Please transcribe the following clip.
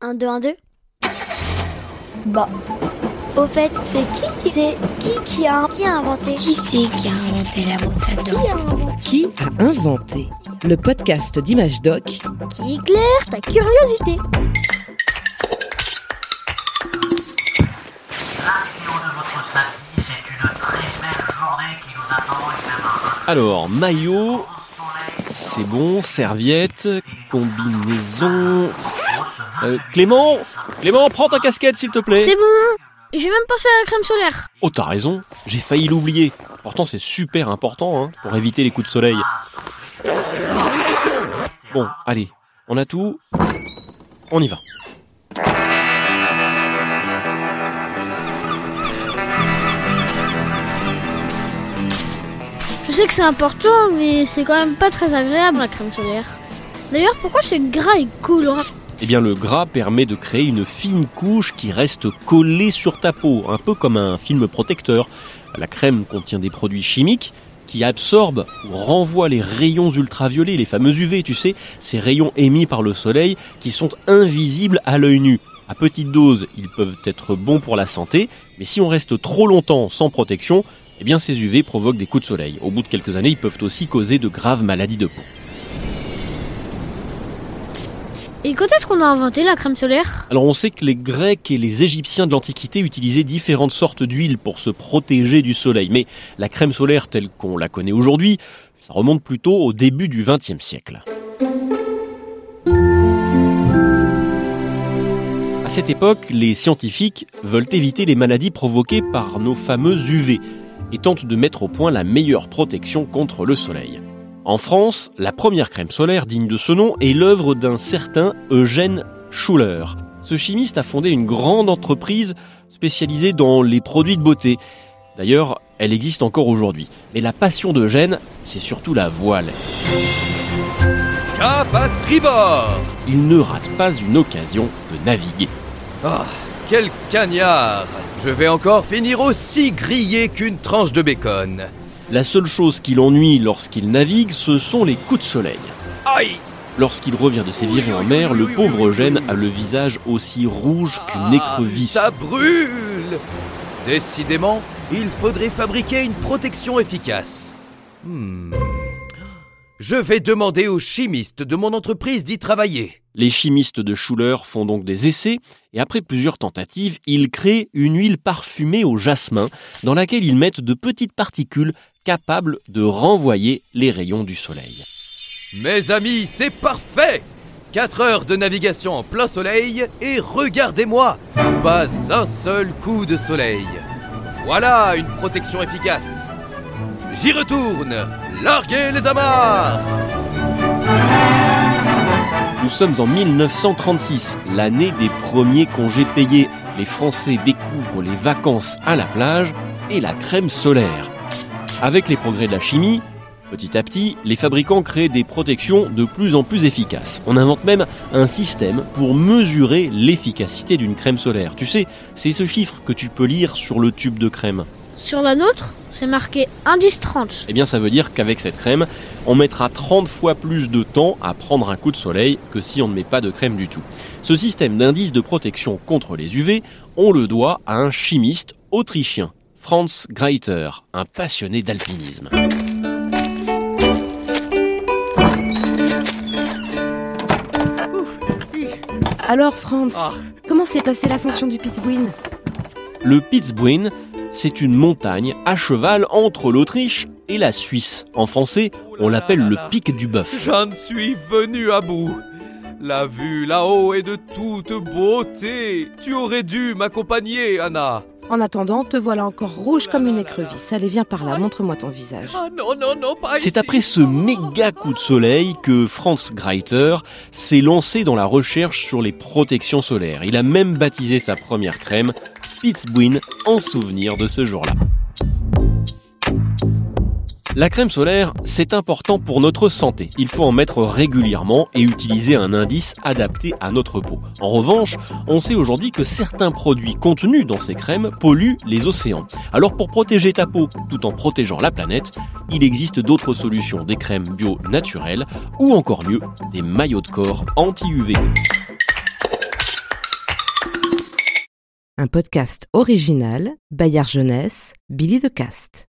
1, 2, 1, 2 Bah, Au fait, c'est qui qui c'est qui qui a qui a inventé? Qui c'est qui a inventé la brosse à Qui dents a inventé? Qui a inventé Le podcast d'Image Doc? Qui éclaire ta curiosité? L'influence de votre samedi, c'est une très belle journée qui nous attend et même un Alors, maillot, c'est bon, serviette, combinaison. Euh, Clément Clément, prends ta casquette s'il te plaît C'est bon J'ai même pensé à la crème solaire Oh, t'as raison, j'ai failli l'oublier. Pourtant, c'est super important hein, pour éviter les coups de soleil. Bon, allez, on a tout. On y va. Je sais que c'est important, mais c'est quand même pas très agréable la crème solaire. D'ailleurs, pourquoi c'est gras et colorant Eh bien, le gras permet de créer une fine couche qui reste collée sur ta peau, un peu comme un film protecteur. La crème contient des produits chimiques qui absorbent ou renvoient les rayons ultraviolets, les fameux UV, tu sais, ces rayons émis par le soleil qui sont invisibles à l'œil nu. À petite dose, ils peuvent être bons pour la santé, mais si on reste trop longtemps sans protection, eh bien ces UV provoquent des coups de soleil. Au bout de quelques années, ils peuvent aussi causer de graves maladies de peau. Quand est-ce qu'on a inventé la crème solaire? Alors on sait que les Grecs et les Égyptiens de l'Antiquité utilisaient différentes sortes d'huiles pour se protéger du soleil, mais la crème solaire telle qu'on la connaît aujourd'hui, ça remonte plutôt au début du XXe siècle. À cette époque, les scientifiques veulent éviter les maladies provoquées par nos fameuses UV et tentent de mettre au point la meilleure protection contre le soleil. En France, la première crème solaire digne de ce nom est l'œuvre d'un certain Eugène Schuller. Ce chimiste a fondé une grande entreprise spécialisée dans les produits de beauté. D'ailleurs, elle existe encore aujourd'hui. Mais la passion d'Eugène, c'est surtout la voile. Cap à tribord Il ne rate pas une occasion de naviguer. Ah, quel cagnard Je vais encore finir aussi grillé qu'une tranche de bacon. La seule chose qui l'ennuie lorsqu'il navigue, ce sont les coups de soleil. Aïe Lorsqu'il revient de ses virées en mer, le pauvre Eugène a le visage aussi rouge qu'une Ah, écrevisse. Ça brûle Décidément, il faudrait fabriquer une protection efficace. Hmm. Je vais demander aux chimistes de mon entreprise d'y travailler. Les chimistes de Schuller font donc des essais et après plusieurs tentatives, ils créent une huile parfumée au jasmin dans laquelle ils mettent de petites particules capables de renvoyer les rayons du soleil. Mes amis, c'est parfait 4 heures de navigation en plein soleil et regardez-moi Pas un seul coup de soleil. Voilà une protection efficace. J'y retourne Larguez les amarres Nous sommes en 1936, l'année des premiers congés payés. Les Français découvrent les vacances à la plage et la crème solaire. Avec les progrès de la chimie, petit à petit, les fabricants créent des protections de plus en plus efficaces. On invente même un système pour mesurer l'efficacité d'une crème solaire. Tu sais, c'est ce chiffre que tu peux lire sur le tube de crème. Sur la nôtre, c'est marqué indice 30. Eh bien, ça veut dire qu'avec cette crème, on mettra 30 fois plus de temps à prendre un coup de soleil que si on ne met pas de crème du tout. Ce système d'indice de protection contre les UV, on le doit à un chimiste autrichien, Franz Greiter, un passionné d'alpinisme. Alors Franz, Ah. comment s'est passée l'ascension du Pitzbuin Le Pitzbuin, c'est une montagne à cheval entre l'Autriche et la Suisse. En français, on l'appelle le pic du bœuf. J'en suis venu à bout. La vue là-haut est de toute beauté. Tu aurais dû m'accompagner, Anna. En attendant, te voilà encore rouge comme une écrevisse. Allez, viens par là, montre-moi ton visage. Ah C'est après ce méga coup de soleil que Franz Greiter s'est lancé dans la recherche sur les protections solaires. Il a même baptisé sa première crème Pitzbuin en souvenir de ce jour-là. La crème solaire, c'est important pour notre santé. Il faut en mettre régulièrement et utiliser un indice adapté à notre peau. En revanche, on sait aujourd'hui que certains produits contenus dans ces crèmes polluent les océans. Alors pour protéger ta peau tout en protégeant la planète, il existe d'autres solutions, des crèmes bio naturelles ou encore mieux, des maillots de corps anti-UV. un podcast original Bayard Jeunesse, Billy de Cast.